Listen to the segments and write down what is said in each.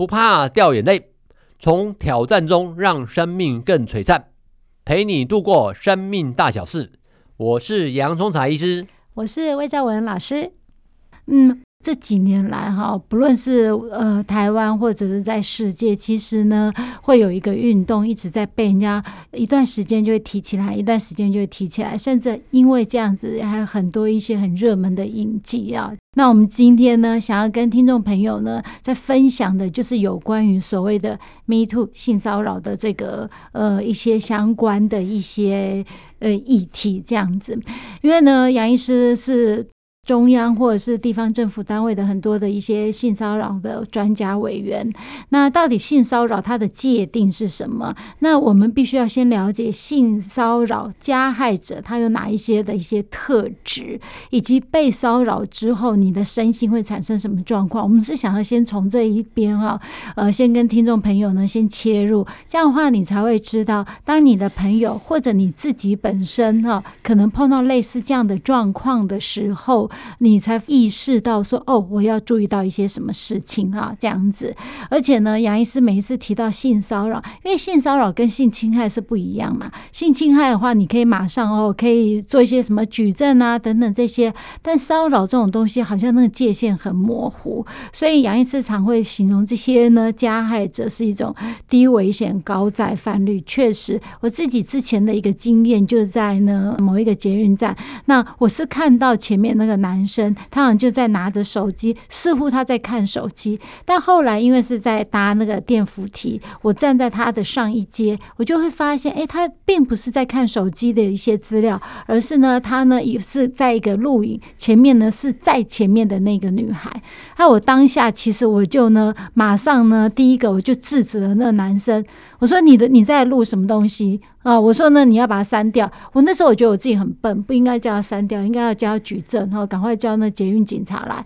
不怕掉眼泪，从挑战中让生命更璀璨，陪你度过生命大小事。我是洋葱茶医师，我是魏兆文老师，嗯。这几年来，哈，不论是呃台湾或者是在世界，其实呢，会有一个运动一直在被人家一段时间就会提起来，一段时间就会提起来，甚至因为这样子，还有很多一些很热门的影集啊。那我们今天呢，想要跟听众朋友呢，在分享的就是有关于所谓的 “Me Too” 性骚扰的这个呃一些相关的一些呃议题，这样子。因为呢，杨医师是。中央或者是地方政府单位的很多的一些性骚扰的专家委员，那到底性骚扰它的界定是什么？那我们必须要先了解性骚扰加害者他有哪一些的一些特质，以及被骚扰之后你的身心会产生什么状况。我们是想要先从这一边哈，呃，先跟听众朋友呢先切入，这样的话你才会知道，当你的朋友或者你自己本身哈，可能碰到类似这样的状况的时候。你才意识到说哦，我要注意到一些什么事情啊，这样子。而且呢，杨医师每一次提到性骚扰，因为性骚扰跟性侵害是不一样嘛。性侵害的话，你可以马上哦，可以做一些什么举证啊，等等这些。但骚扰这种东西，好像那个界限很模糊。所以杨医师常会形容这些呢，加害者是一种低危险高再犯率。确实，我自己之前的一个经验就是在呢某一个捷运站，那我是看到前面那个男。生他好像就在拿着手机，似乎他在看手机。但后来因为是在搭那个电扶梯，我站在他的上一阶，我就会发现，哎，他并不是在看手机的一些资料，而是呢，他呢也是在一个录影，前面呢是在前面的那个女孩。那我当下其实我就呢，马上呢，第一个我就制止了那个男生，我说你的你在录什么东西？啊，我说呢，你要把它删掉。我那时候我觉得我自己很笨，不应该叫他删掉，应该要叫他举证，然后赶快叫那捷运警察来。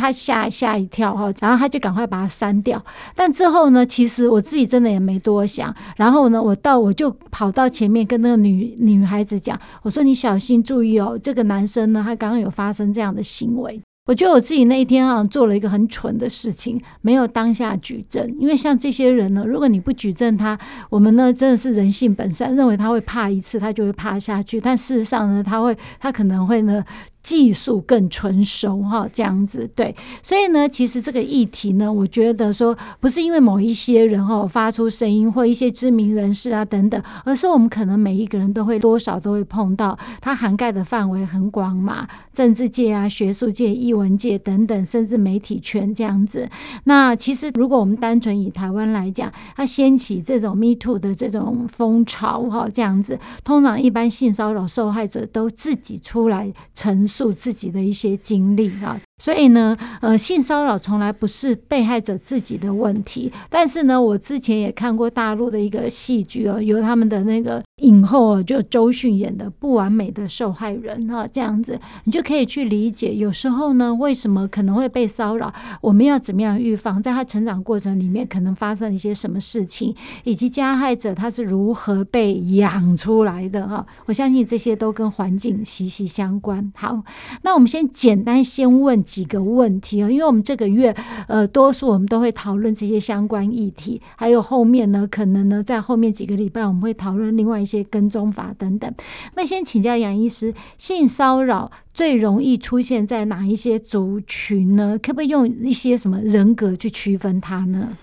他吓吓一跳哈，然后他就赶快把它删掉。但之后呢，其实我自己真的也没多想。然后呢，我到我就跑到前面跟那个女女孩子讲，我说你小心注意哦，这个男生呢，他刚刚有发生这样的行为。我觉得我自己那一天啊做了一个很蠢的事情，没有当下举证。因为像这些人呢，如果你不举证他，我们呢真的是人性本善，认为他会怕一次，他就会怕下去。但事实上呢，他会，他可能会呢。技术更纯熟哈，这样子对，所以呢，其实这个议题呢，我觉得说不是因为某一些人哈发出声音或一些知名人士啊等等，而是我们可能每一个人都会多少都会碰到，它涵盖的范围很广嘛，政治界啊、学术界、艺文界等等，甚至媒体圈这样子。那其实如果我们单纯以台湾来讲，它掀起这种 Me Too 的这种风潮哈，这样子，通常一般性骚扰受害者都自己出来陈述。述自己的一些经历啊。所以呢，呃，性骚扰从来不是被害者自己的问题。但是呢，我之前也看过大陆的一个戏剧哦，由他们的那个影后哦，就周迅演的《不完美的受害人》哈，这样子你就可以去理解，有时候呢，为什么可能会被骚扰，我们要怎么样预防，在他成长过程里面可能发生一些什么事情，以及加害者他是如何被养出来的哈。我相信这些都跟环境息息相关。好，那我们先简单先问。几个问题啊，因为我们这个月呃，多数我们都会讨论这些相关议题，还有后面呢，可能呢，在后面几个礼拜我们会讨论另外一些跟踪法等等。那先请教杨医师，性骚扰最容易出现在哪一些族群呢？可不可以用一些什么人格去区分它呢？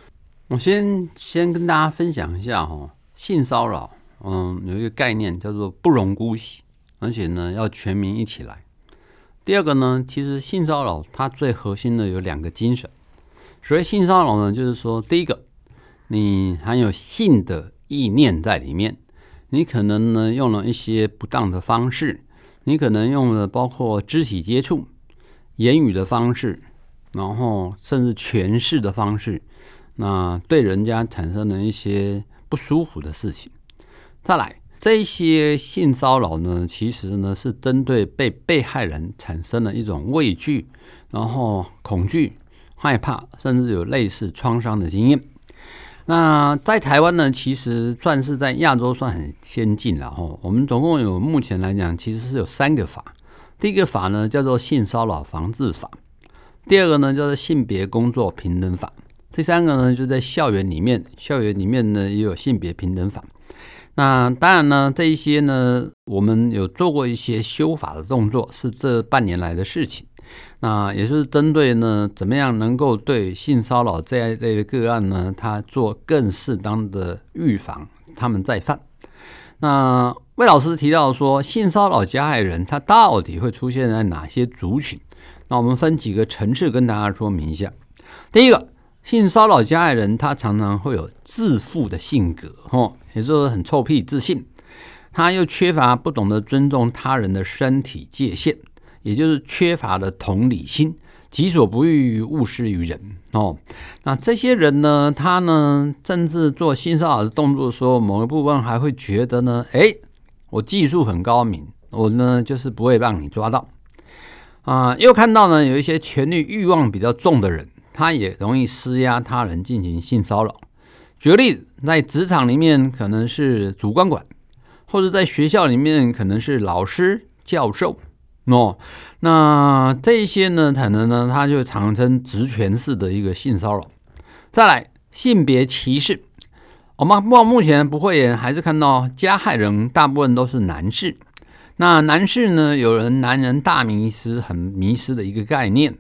我先先跟大家分享一下哈，性骚扰，嗯，有一个概念叫做不容姑息，而且呢，要全民一起来。第二个呢，其实性骚扰它最核心的有两个精神。所谓性骚扰呢，就是说，第一个，你含有性的意念在里面，你可能呢用了一些不当的方式，你可能用了包括肢体接触、言语的方式，然后甚至权势的方式，那对人家产生了一些不舒服的事情。再来，这些性骚扰呢，其实呢是针对被被害人产生了一种畏惧，然后恐惧、害怕，甚至有类似创伤的经验。那在台湾呢，其实算是在亚洲算很先进了哈。我们总共有目前来讲，其实是有三个法。第一个法呢叫做性骚扰防治法，第二个呢叫做性别工作平等法，第三个呢就在校园里面，校园里面呢也有性别平等法。那当然呢，这一些呢，我们有做过一些修法的动作，是这半年来的事情。那也是针对呢，怎么样能够对性骚扰这一类的个案呢，他做更适当的预防，他们再犯。那魏老师提到说，性骚扰加害人他到底会出现在哪些族群？那我们分几个层次跟大家说明一下。第一个，性骚扰加害人他常常会有自负的性格，哦，也就是很臭屁自信，他又缺乏不懂得尊重他人的身体界限。也就是缺乏了同理心，己所不欲，勿施于人哦。那这些人呢，他呢，甚至做性骚扰的动作的时候，某一部分还会觉得呢，诶，我技术很高明，我呢就是不会让你抓到啊、又看到呢，有一些权力欲望比较重的人，他也容易施压他人进行性骚扰。举个例子，在职场里面可能是主管管，或者在学校里面可能是老师教授。哦，那这些呢，可能呢，他就产生职权式的一个性骚扰。再来，性别歧视，我们目目前不会也还是看到加害人大部分都是男士。那男士呢，有人男人大迷失，很迷失的一个概念，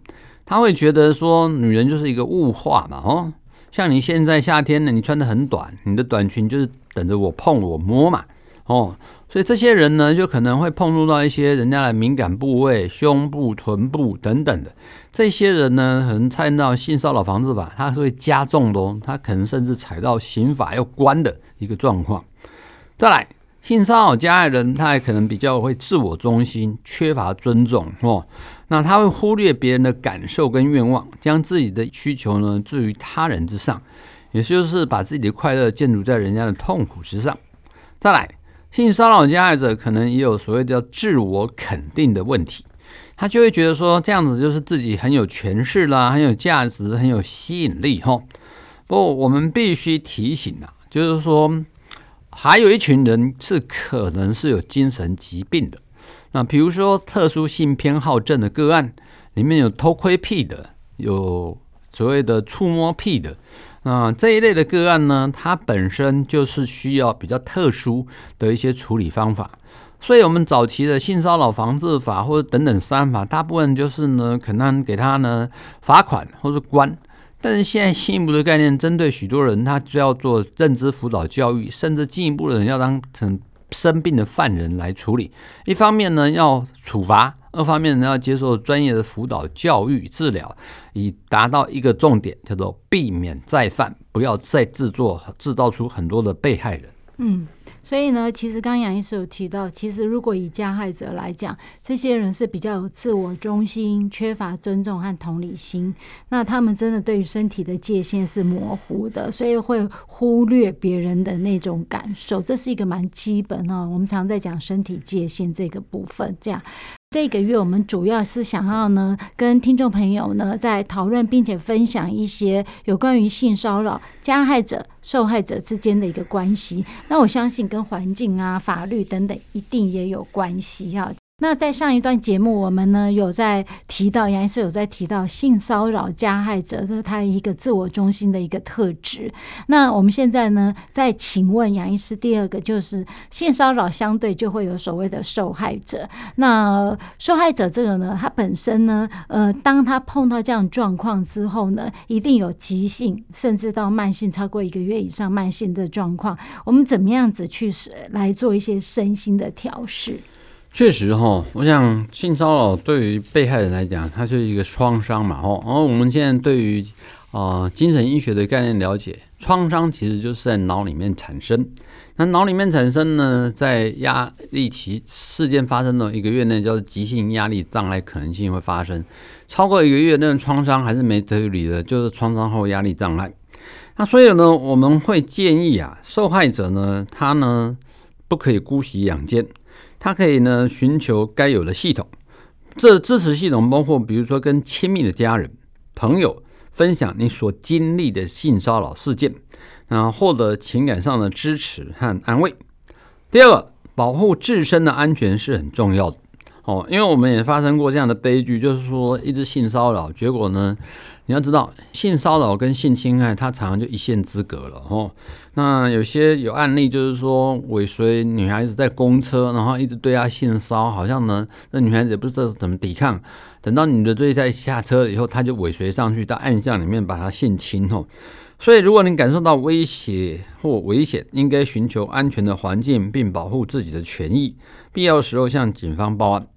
他会觉得说，女人就是一个物化嘛，哦，像你现在夏天呢，你穿的很短，你的短裙就是等着我碰我摸嘛，哦。所以这些人呢，就可能会碰触到一些人家的敏感部位，胸部、臀部等等的。这些人呢，可能踩到性骚扰防治法，他是会加重的哦，他可能甚至踩到刑法要关的一个状况。再来，性骚扰加害人，他还可能比较会自我中心，缺乏尊重哦。那他会忽略别人的感受跟愿望，将自己的需求呢置于他人之上，也就是把自己的快乐建筑在人家的痛苦之上。再来。性骚扰加害者可能也有所谓叫自我肯定的问题，他就会觉得说这样子就是自己很有权势啦，很有价值，很有吸引力哈。不过我们必须提醒啊，就是说还有一群人是可能是有精神疾病的，那比如说特殊性偏好症的个案，里面有偷窥癖的，有所谓的触摸癖的。那这一类的个案呢，它本身就是需要比较特殊的一些处理方法，所以我们早期的性骚扰防治法或者等等三法，大部分就是呢，可能给他呢罚款或者关。但是现在进一步的概念，针对许多人，他就要做认知辅导教育，甚至进一步的人要当成生病的犯人来处理。一方面呢，要处罚。二方面呢，要接受专业的辅导、教育、治疗，以达到一个重点，叫做避免再犯，不要再制作、制造出很多的被害人。嗯。所以呢，其实刚杨医师有提到，其实如果以加害者来讲，这些人是比较有自我中心、缺乏尊重和同理心，那他们真的对于身体的界限是模糊的，所以会忽略别人的那种感受，这是一个蛮基本哦。我们常在讲身体界限这个部分，这样。这个月我们主要是想要呢，跟听众朋友呢在讨论，并且分享一些有关于性骚扰加害者、受害者之间的一个关系。那我相信跟环境啊、法律等等一定也有关系哈。那在上一段节目，我们呢有在提到杨医师有在提到性骚扰加害者的他一个自我中心的一个特质。那我们现在呢再请问杨医师，第二个就是性骚扰相对就会有所谓的受害者。那受害者这个呢，他本身呢，呃，当他碰到这样状况之后呢，一定有急性甚至到慢性超过一个月以上慢性的状况。我们怎么样子去来做一些身心的调试？确实哈，我想性骚扰对于被害人来讲，它是一个创伤嘛哦。然后我们现在对于啊、精神医学的概念了解，创伤其实就是在脑里面产生。那脑里面产生呢，在压力期事件发生的一个月内，叫做急性压力障碍可能性会发生。超过一个月，那种创伤还是没得理的，就是创伤后压力障碍。那所以呢，我们会建议啊，受害者呢，他呢不可以姑息养奸，他可以呢寻求该有的系统。这支持系统包括，比如说跟亲密的家人、朋友分享你所经历的性骚扰事件，然后获得情感上的支持和安慰。第二个，保护自身的安全是很重要的哦，因为我们也发生过这样的悲剧，就是说一直性骚扰，结果呢，你要知道，性骚扰跟性侵害，它常常就一线之隔了哦。那有些有案例，就是说尾随女孩子在公车，然后一直对她性骚，好像呢，那女孩子也不知道怎么抵抗。等到女的追在下车以后，他就尾随上去，到暗巷里面把她性侵哦。所以，如果你感受到威胁或危险，应该寻求安全的环境，并保护自己的权益。必要时候向警方报案。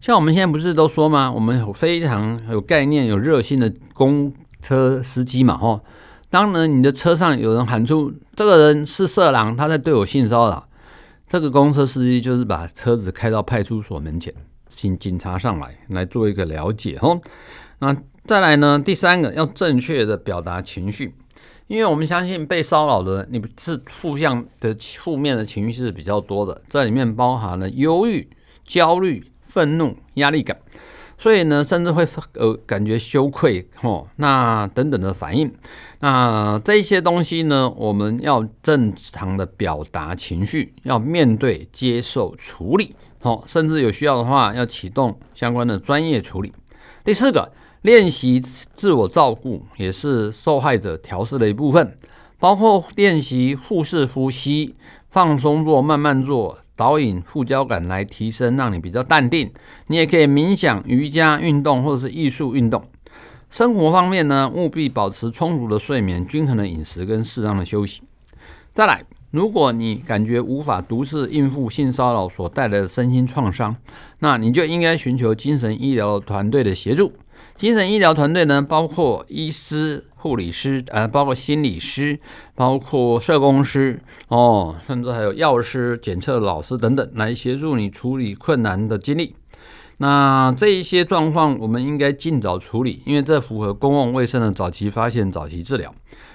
像我们现在不是都说吗？我们有非常有概念、有热心的公车司机嘛，吼。当然，你的车上有人喊出“这个人是色狼，他在对我性骚扰”，这个公车司机就是把车子开到派出所门前，请警察上来来做一个了解，吼。那再来呢？第三个要正确的表达情绪，因为我们相信被骚扰的人，你是负向的负面的情绪是比较多的，这里面包含了忧郁、焦虑。愤怒、压力感，所以呢，甚至会呃感觉羞愧哦，那等等的反应，那这些东西呢，我们要正常的表达情绪，要面对、接受、处理，哦，甚至有需要的话，要启动相关的专业处理。第四个，练习自我照顾也是受害者调试的一部分，包括练习腹式呼吸、放松做、慢慢做。导引副交感来提升，让你比较淡定。你也可以冥想、瑜伽、运动或者是艺术运动。生活方面呢，务必保持充足的睡眠、均衡的饮食跟适当的休息。再来，如果你感觉无法独自应付性骚扰所带来的身心创伤，那你就应该寻求精神医疗团队的协助。精神医疗团队呢，包括医师、护理师，呃，包括心理师，包括社工师，哦，甚至还有药师、检测老师等等，来协助你处理困难的经历。那这一些状况，我们应该尽早处理，因为这符合公共卫生的早期发现、早期治疗。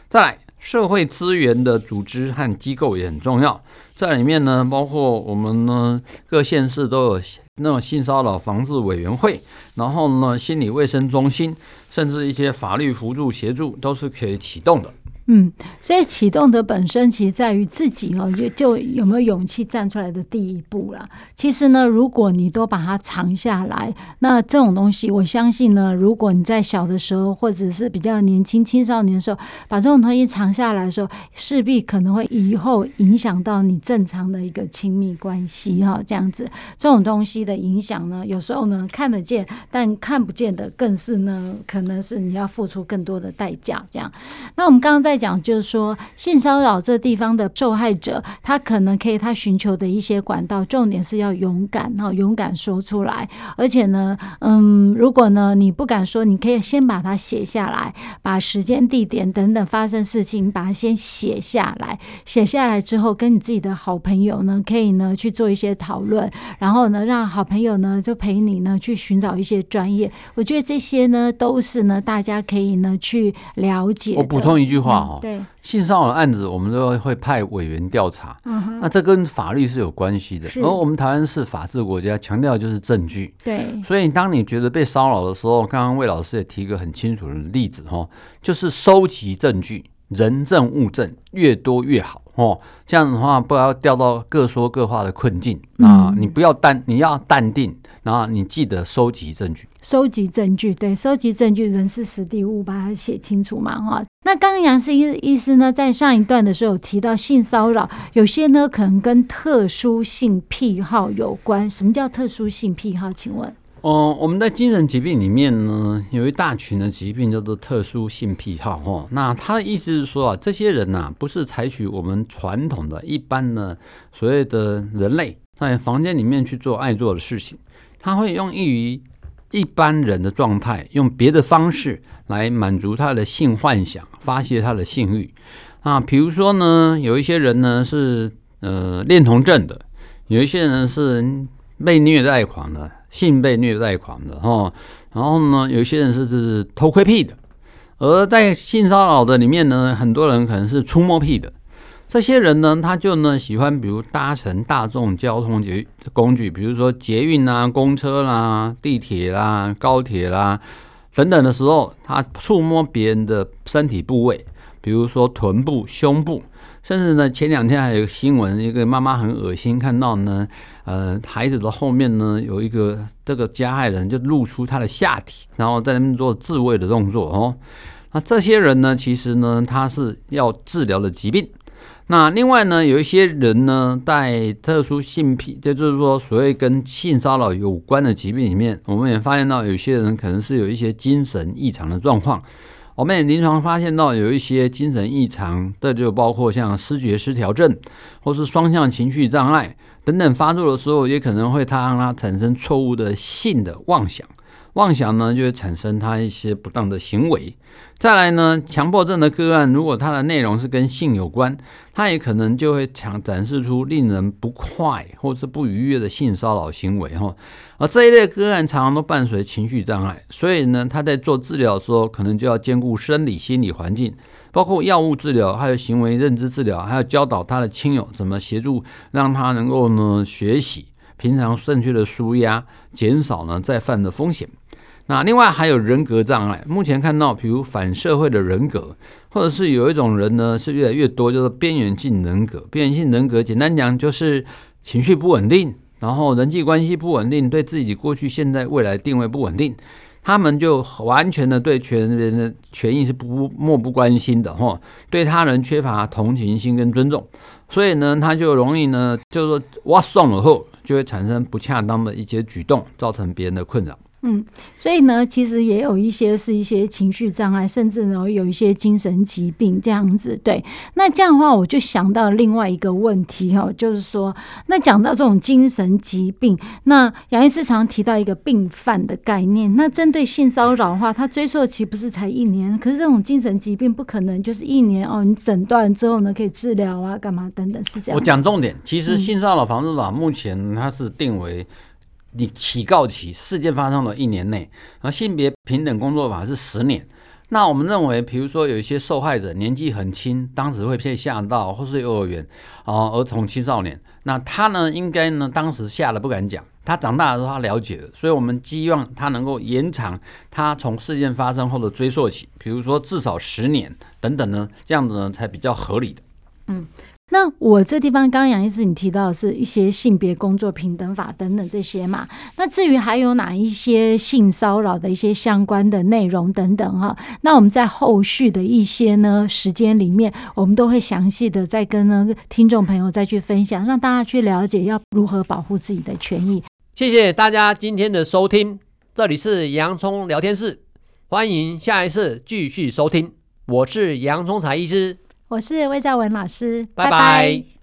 再来，社会资源的组织和机构也很重要，在里面呢，包括我们呢，各县市都有那种性骚扰防治委员会。然后呢，心理卫生中心，甚至一些法律辅助协助，都是可以启动的。嗯，所以启动的本身其实在于自己哦，就就有没有勇气站出来的第一步啦。其实呢，如果你都把它藏下来，那这种东西，我相信呢，如果你在小的时候或者是比较年轻青少年的时候，把这种东西藏下来的时候，势必可能会以后影响到你正常的一个亲密关系哈。这样子，这种东西的影响呢，有时候呢看得见，但看不见的更是呢，可能是你要付出更多的代价。这样，那我们刚刚在。在讲就是说，性骚扰这地方的受害者，他可能可以他寻求的一些管道，重点是要勇敢，然后勇敢说出来。而且呢，嗯，如果呢你不敢说，你可以先把它写下来，把时间、地点等等发生事情，把它先写下来。写下来之后，跟你自己的好朋友呢，可以呢去做一些讨论，然后呢让好朋友呢就陪你呢去寻找一些专业。我觉得这些呢都是呢大家可以呢去了解。我补充一句话。对性骚扰案子，我们都会派委员调查。嗯，那这跟法律是有关系的。而我们台湾是法治国家，强调就是证据。对，所以当你觉得被骚扰的时候，刚刚魏老师也提一个很清楚的例子哈，就是收集证据，人证物证越多越好哦。这样的话，不要掉到各说各话的困境啊！你不要淡，你要淡定，然后你记得收集证据。收集证据，对，收集证据，人是实地物，把它写清楚嘛，哈。那刚刚杨思医医师呢，在上一段的时候提到性骚扰，有些呢可能跟特殊性癖好有关。什么叫特殊性癖好？请问？嗯，我们在精神疾病里面呢，有一大群的疾病叫做特殊性癖好，哦。那他的意思是说啊，这些人呐，不是采取我们传统的一般的所谓的人类在房间里面去做爱做的事情，他会用易于。一般人的状态，用别的方式来满足他的性幻想，发泄他的性欲啊。比如说呢，有一些人呢是呃恋童症的，有一些人是被虐待狂的，性被虐待狂的哈。然后呢，有些人是是偷窥癖的而在性骚扰的里面呢，很多人可能是触摸癖的。这些人呢，他就呢喜欢，比如搭乘大众交通捷工具，比如说捷运啦、公车啦、地铁啦、高铁啦等等的时候，他触摸别人的身体部位，比如说臀部、胸部，甚至呢前两天还有新闻，一个妈妈很恶心，看到呢，呃，孩子的后面呢有一个这个加害人就露出他的下体，然后在那边做自慰的动作哦。那这些人呢，其实呢他是要治疗的疾病。那另外呢，有一些人呢，在特殊性癖，这就是说所谓跟性骚扰有关的疾病里面，我们也发现到有些人可能是有一些精神异常的状况。我们也临床发现到有一些精神异常，这就包括像失觉失调症，或是双向情绪障碍等等发作的时候，也可能会他让他产生错误的性的妄想。妄想呢，就会产生他一些不当的行为。再来呢，强迫症的个案，如果他的内容是跟性有关，他也可能就会强展示出令人不快或是不愉悦的性骚扰行为哈。而这一类个案常常都伴随情绪障碍，所以呢，他在做治疗的时候，可能就要兼顾生理、心理环境，包括药物治疗，还有行为认知治疗，还要教导他的亲友怎么协助，让他能够呢学习平常正确的舒压，减少呢再犯的风险。那另外还有人格障碍，目前看到，比如反社会的人格，或者是有一种人呢是越来越多，就是边缘性人格。边缘性人格简单讲就是情绪不稳定，然后人际关系不稳定，对自己过去、现在、未来定位不稳定，他们就完全的对全人的权益是不漠不关心的哈，对他人缺乏同情心跟尊重，所以呢，他就容易呢，就是说挖送了后，就会产生不恰当的一些举动，造成别人的困扰。嗯，所以呢，其实也有一些是一些情绪障碍，甚至呢有一些精神疾病这样子。对，那这样的话，我就想到另外一个问题哈，就是说，那讲到这种精神疾病，那杨医师常提到一个病犯的概念。那针对性骚扰的话，他追溯期不是才一年？可是这种精神疾病不可能就是一年哦，你诊断之后呢可以治疗啊，干嘛等等，是这样。我讲重点，其实性骚扰防治法目前它是定为。你起告起事件发生了一年内，而性别平等工作法是十年。那我们认为，比如说有一些受害者年纪很轻，当时会被吓到，或是幼儿园啊、儿童青少年，那他呢应该呢当时吓得不敢讲，他长大的时候他了解了，所以我们希望他能够延长他从事件发生后的追溯期，比如说至少十年等等呢，这样子呢才比较合理的。嗯。那我这地方刚刚杨医师你提到的是一些性别工作平等法等等这些嘛？那至于还有哪一些性骚扰的一些相关的内容等等哈？那我们在后续的一些呢时间里面，我们都会详细的再跟呢听众朋友再去分享，让大家去了解要如何保护自己的权益。谢谢大家今天的收听，这里是洋葱聊天室，欢迎下一次继续收听，我是洋葱财医师。我是魏兆文老师，拜拜。拜拜。